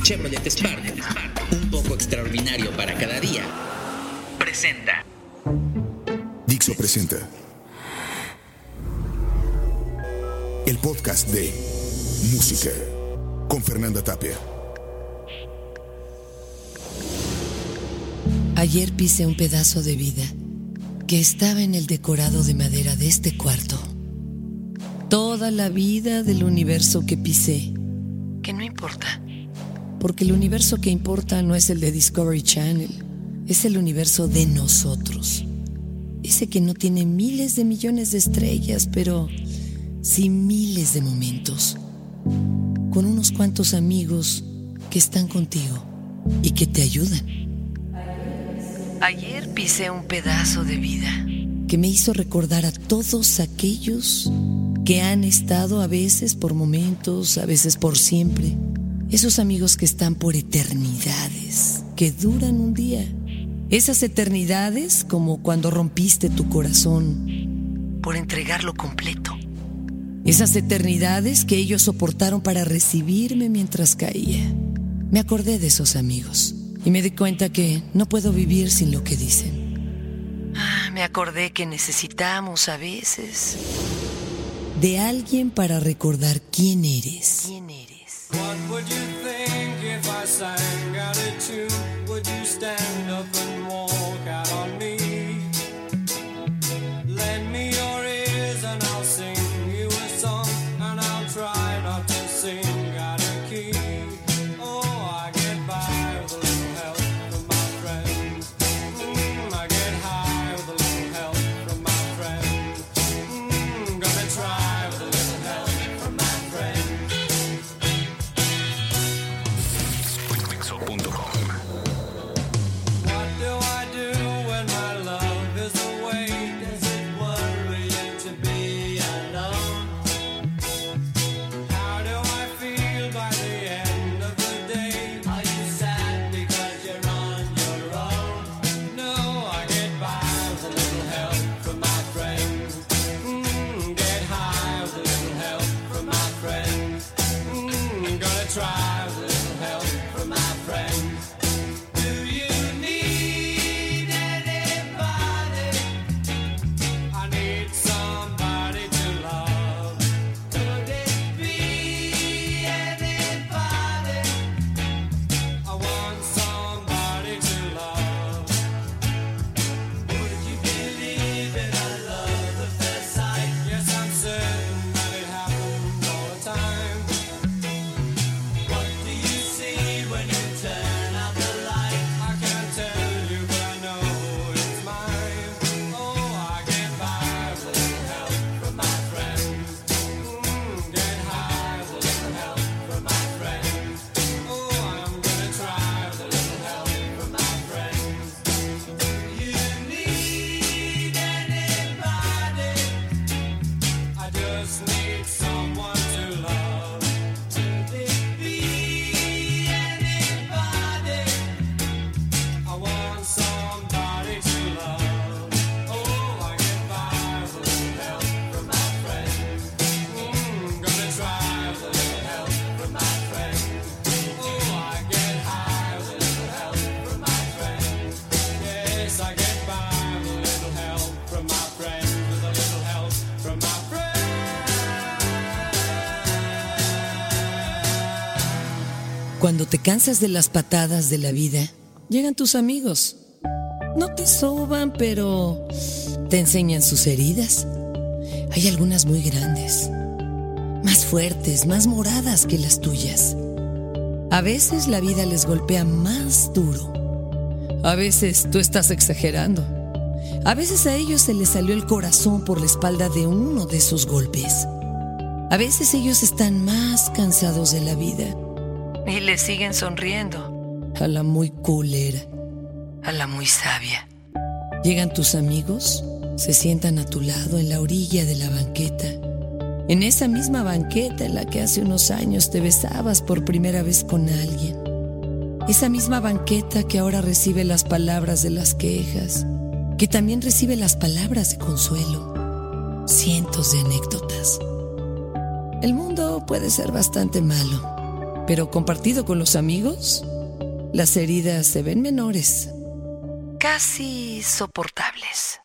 Chevrolet Spark, un poco extraordinario para cada día, presenta. Dixo presenta. El podcast de Música con Fernanda Tapia. Ayer pisé un pedazo de vida que estaba en el decorado de madera de este cuarto. Toda la vida del universo que pisé, que no importa, porque el universo que importa no es el de Discovery Channel, es el universo de nosotros. Ese que no tiene miles de millones de estrellas, pero sí miles de momentos, con unos cuantos amigos que están contigo y que te ayudan. Ayer pisé un pedazo de vida que me hizo recordar a todos aquellos que han estado a veces por momentos, a veces por siempre. Esos amigos que están por eternidades, que duran un día. Esas eternidades como cuando rompiste tu corazón por entregarlo completo. Esas eternidades que ellos soportaron para recibirme mientras caía. Me acordé de esos amigos y me di cuenta que no puedo vivir sin lo que dicen. Ah, me acordé que necesitamos a veces de alguien para recordar quién eres. ¿Quién eres? What would you think if I sang out a tune? Cuando te cansas de las patadas de la vida, llegan tus amigos. No te soban, pero te enseñan sus heridas. Hay algunas muy grandes, más fuertes, más moradas que las tuyas. A veces la vida les golpea más duro. A veces tú estás exagerando. A veces a ellos se les salió el corazón por la espalda de uno de esos golpes. A veces ellos están más cansados de la vida y le siguen sonriendo a la muy culera, a la muy sabia. Llegan tus amigos, se sientan a tu lado en la orilla de la banqueta, en esa misma banqueta en la que hace unos años te besabas por primera vez con alguien. Esa misma banqueta que ahora recibe las palabras de las quejas, que también recibe las palabras de consuelo, cientos de anécdotas. El mundo puede ser bastante malo, pero compartido con los amigos, las heridas se ven menores, casi soportables.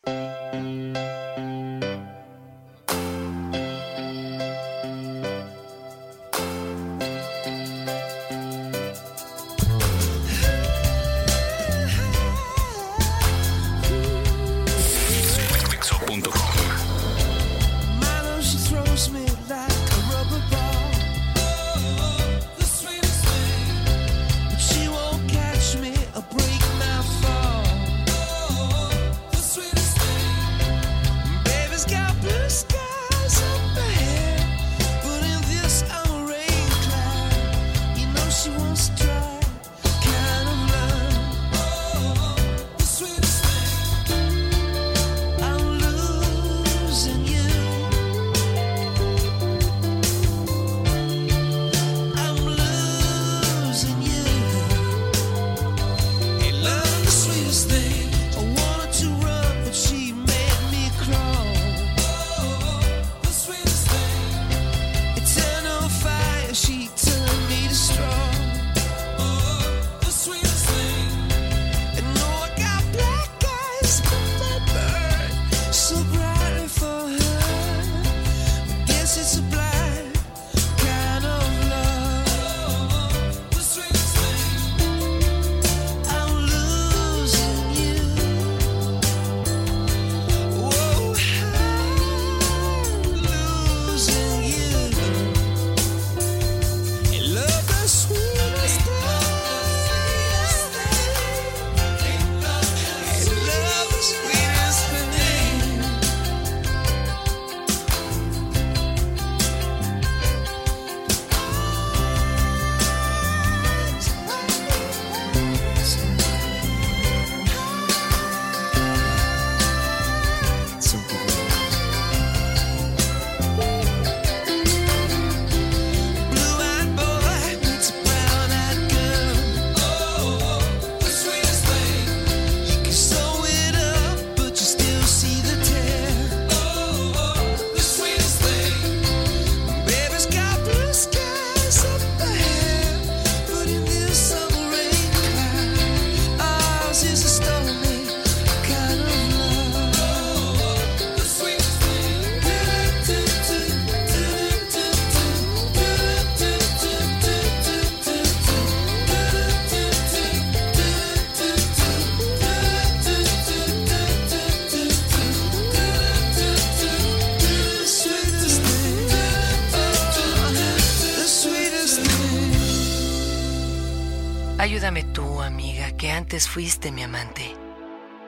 Ayúdame tú, amiga, que antes fuiste mi amante.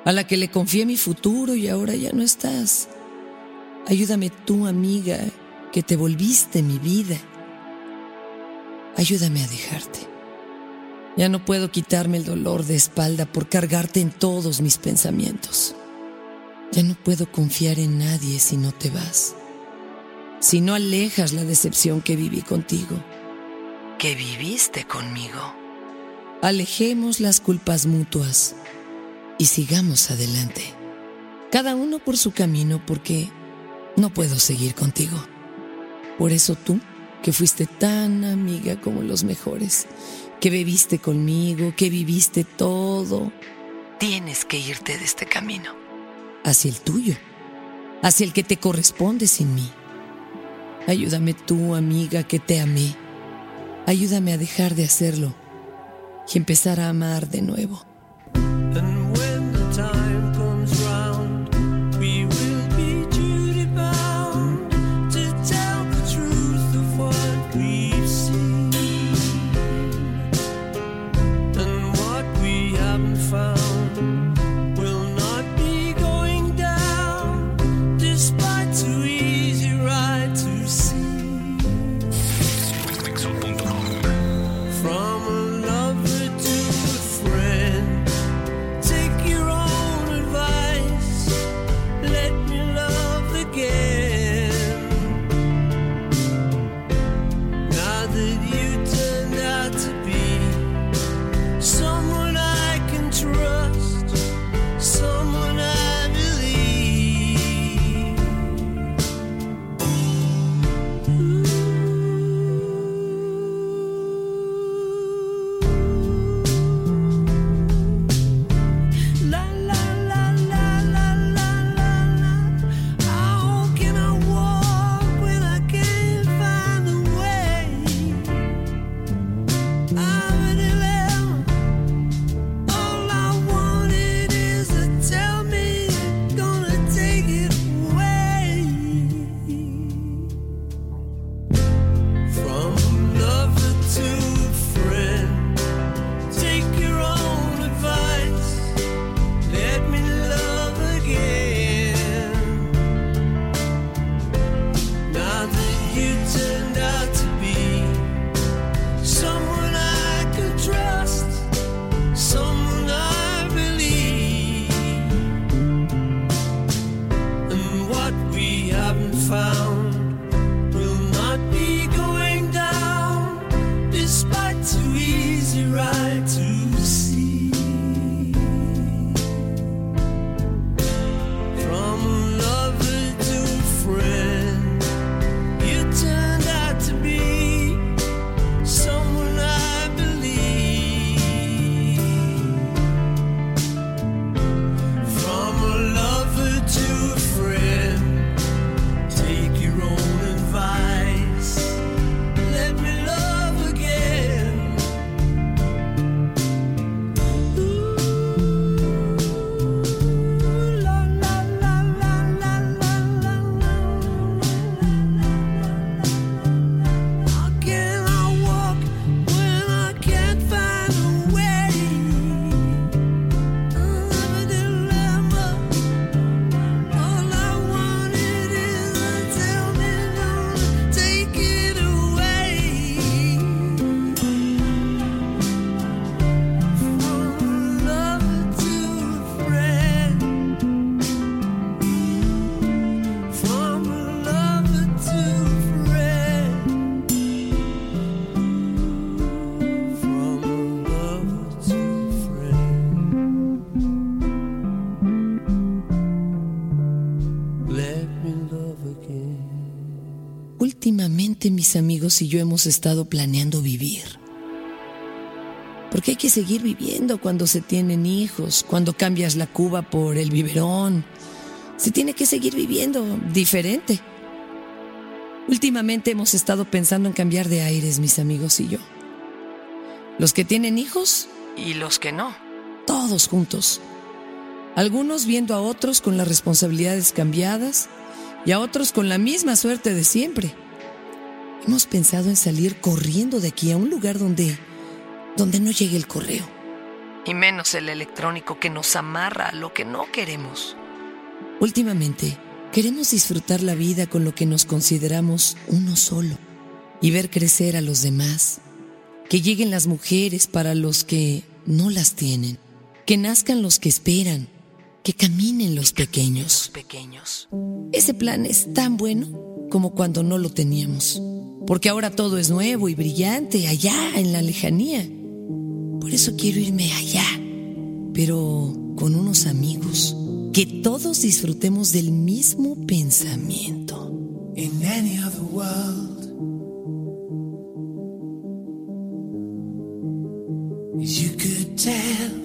A la que le confié mi futuro y ahora ya no estás. Ayúdame tú, amiga, que te volviste mi vida. Ayúdame a dejarte. Ya no puedo quitarme el dolor de espalda por cargarte en todos mis pensamientos. Ya no puedo confiar en nadie si no te vas. Si no alejas la decepción que viví contigo. Que viviste conmigo. Alejemos las culpas mutuas y sigamos adelante. Cada uno por su camino porque no puedo seguir contigo. Por eso tú, que fuiste tan amiga como los mejores, que bebiste conmigo, que viviste todo, tienes que irte de este camino. Hacia el tuyo, hacia el que te corresponde sin mí. Ayúdame tú, amiga, que te amé. Ayúdame a dejar de hacerlo y empezar a amar de nuevo. Y yo hemos estado planeando vivir. Porque hay que seguir viviendo cuando se tienen hijos, cuando cambias la cuba por el biberón. Se tiene que seguir viviendo diferente. Últimamente hemos estado pensando en cambiar de aires, mis amigos y yo. Los que tienen hijos y los que no. Todos juntos. Algunos viendo a otros con las responsabilidades cambiadas y a otros con la misma suerte de siempre. Hemos pensado en salir corriendo de aquí a un lugar donde donde no llegue el correo y menos el electrónico que nos amarra a lo que no queremos. Últimamente, queremos disfrutar la vida con lo que nos consideramos uno solo y ver crecer a los demás. Que lleguen las mujeres para los que no las tienen, que nazcan los que esperan, que caminen los pequeños. pequeños. Ese plan es tan bueno como cuando no lo teníamos, porque ahora todo es nuevo y brillante allá en la lejanía. Por eso quiero irme allá, pero con unos amigos, que todos disfrutemos del mismo pensamiento. In any other world, you could tell.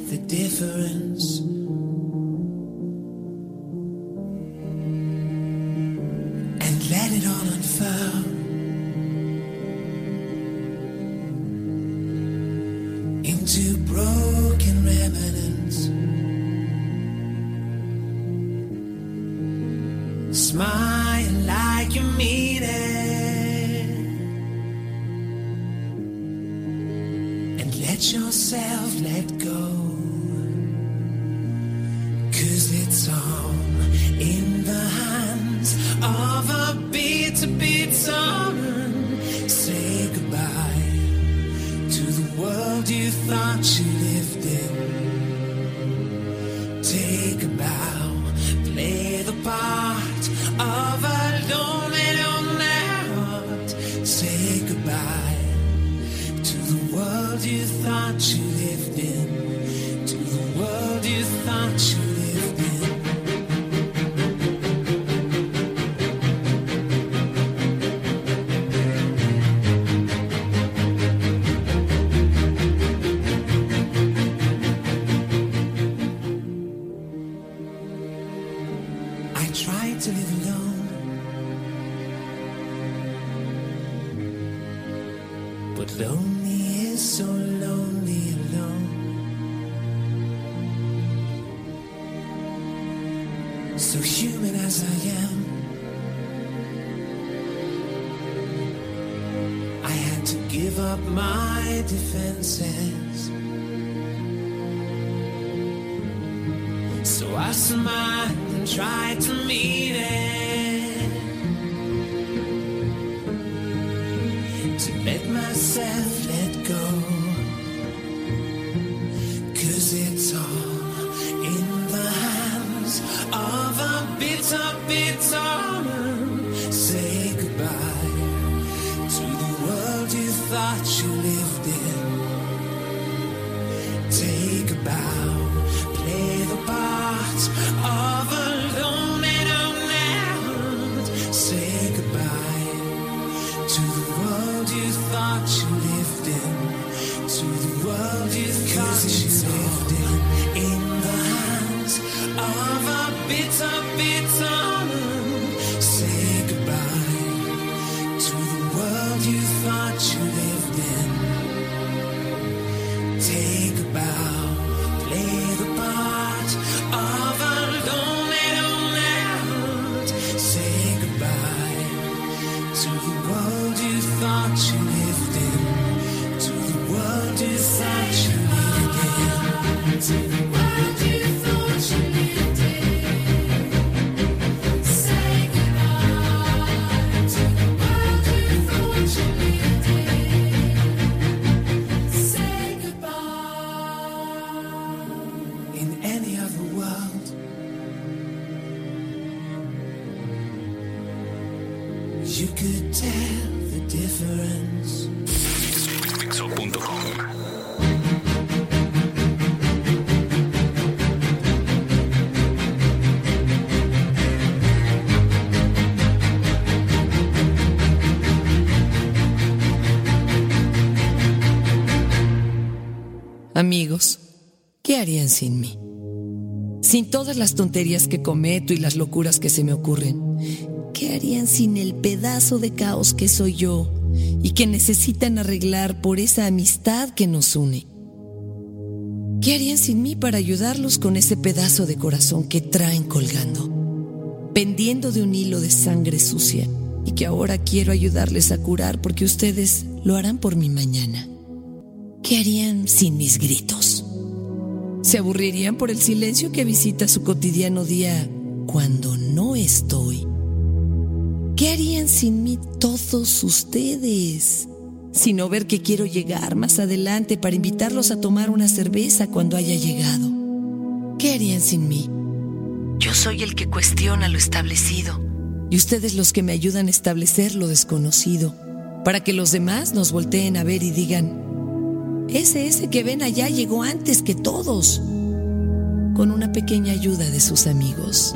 Take a bow, play the part but lonely is so lonely alone. So human as I am, I had to give up my defenses. So I smiled and tried to meet it. Let go. Cause it's all in the hands of a bitter, bitter man. Say goodbye to the world you thought you lived in. Take a bow, Amigos, ¿qué harían sin mí? Sin todas las tonterías que cometo y las locuras que se me ocurren, ¿qué harían sin el pedazo de caos que soy yo y que necesitan arreglar por esa amistad que nos une? ¿Qué harían sin mí para ayudarlos con ese pedazo de corazón que traen colgando, pendiendo de un hilo de sangre sucia y que ahora quiero ayudarles a curar porque ustedes lo harán por mí mañana? ¿Qué harían sin mis gritos? ¿Se aburrirían por el silencio que visita su cotidiano día cuando no estoy? ¿Qué harían sin mí todos ustedes? Sino ver que quiero llegar más adelante para invitarlos a tomar una cerveza cuando haya llegado. ¿Qué harían sin mí? Yo soy el que cuestiona lo establecido y ustedes los que me ayudan a establecer lo desconocido, para que los demás nos volteen a ver y digan, ese ese que ven allá llegó antes que todos, con una pequeña ayuda de sus amigos.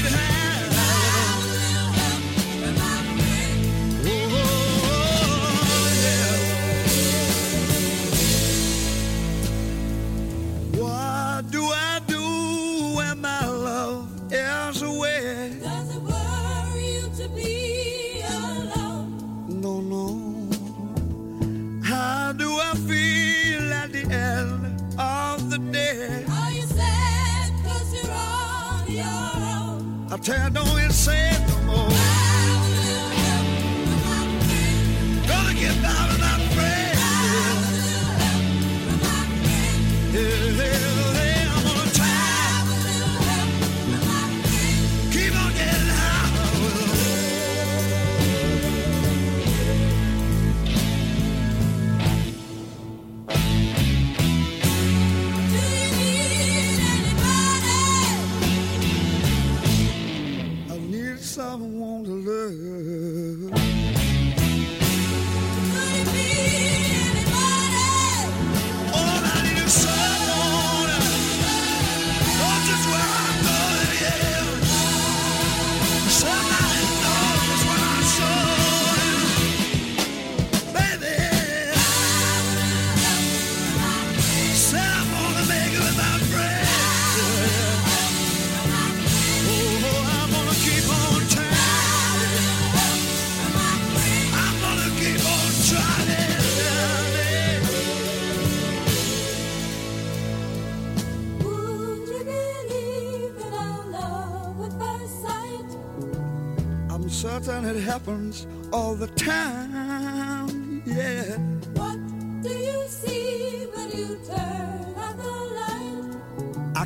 Montana is sad.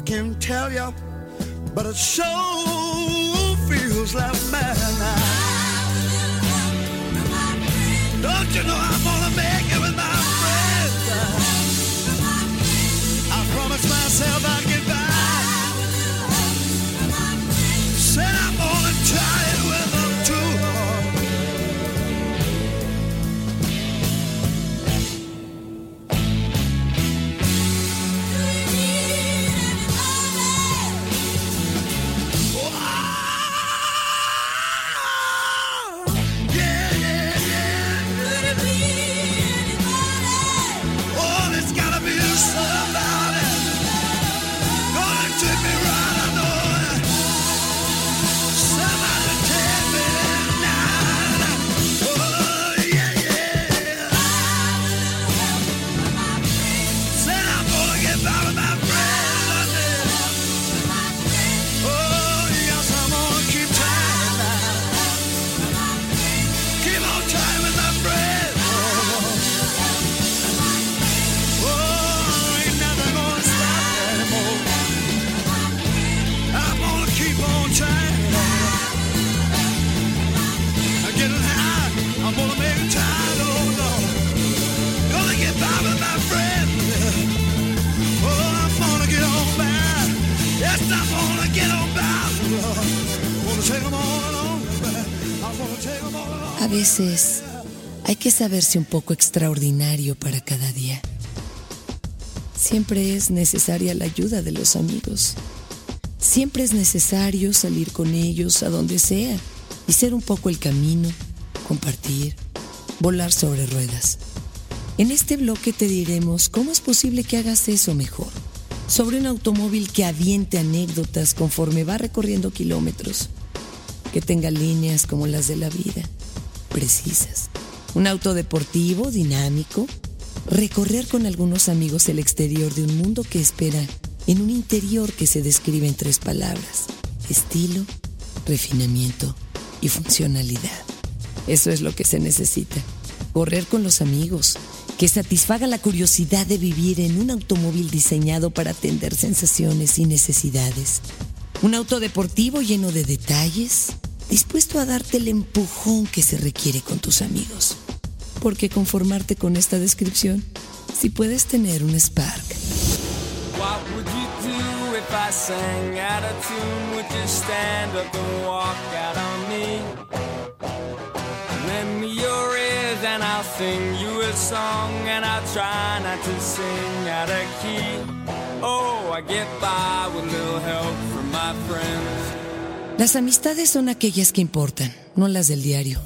Can't tell you, but it sure feels like madness. Don't you know I'm gonna make it A veces hay que saberse un poco extraordinario para cada día. Siempre es necesaria la ayuda de los amigos. Siempre es necesario salir con ellos a donde sea y ser un poco el camino, compartir, volar sobre ruedas. En este bloque te diremos cómo es posible que hagas eso mejor. Sobre un automóvil que aviente anécdotas conforme va recorriendo kilómetros. Que tenga líneas como las de la vida, precisas. Un auto deportivo, dinámico. Recorrer con algunos amigos el exterior de un mundo que espera en un interior que se describe en tres palabras. Estilo, refinamiento y funcionalidad. Eso es lo que se necesita. Correr con los amigos, que satisfaga la curiosidad de vivir en un automóvil diseñado para atender sensaciones y necesidades. Un auto deportivo lleno de detalles, dispuesto a darte el empujón que se requiere con tus amigos. Porque conformarte con esta descripción, si puedes tener un Spark. What would you do if I sang out of tune? Would you stand up and walk out on me? Lend me your ears and I'll sing you a song and I'll try not to sing out of key. Oh, I get by with little help from my friends. Las amistades son aquellas que importan, no las del diario,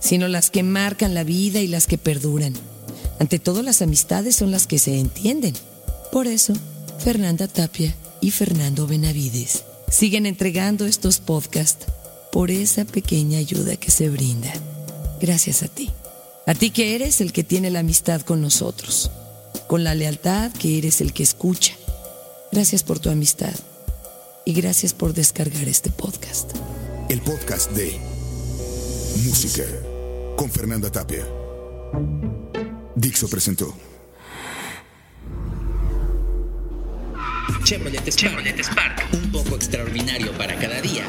sino las que marcan la vida y las que perduran. Ante todo, las amistades son las que se entienden. Por eso, Fernanda Tapia y Fernando Benavides siguen entregando estos podcasts por esa pequeña ayuda que se brinda. Gracias a ti. A ti que eres el que tiene la amistad con nosotros. Con la lealtad que eres el que escucha. Gracias por tu amistad. Y gracias por descargar este podcast. El podcast de Música con Fernanda Tapia. Dixo presentó. Chevrolet Spark, un poco extraordinario para cada día.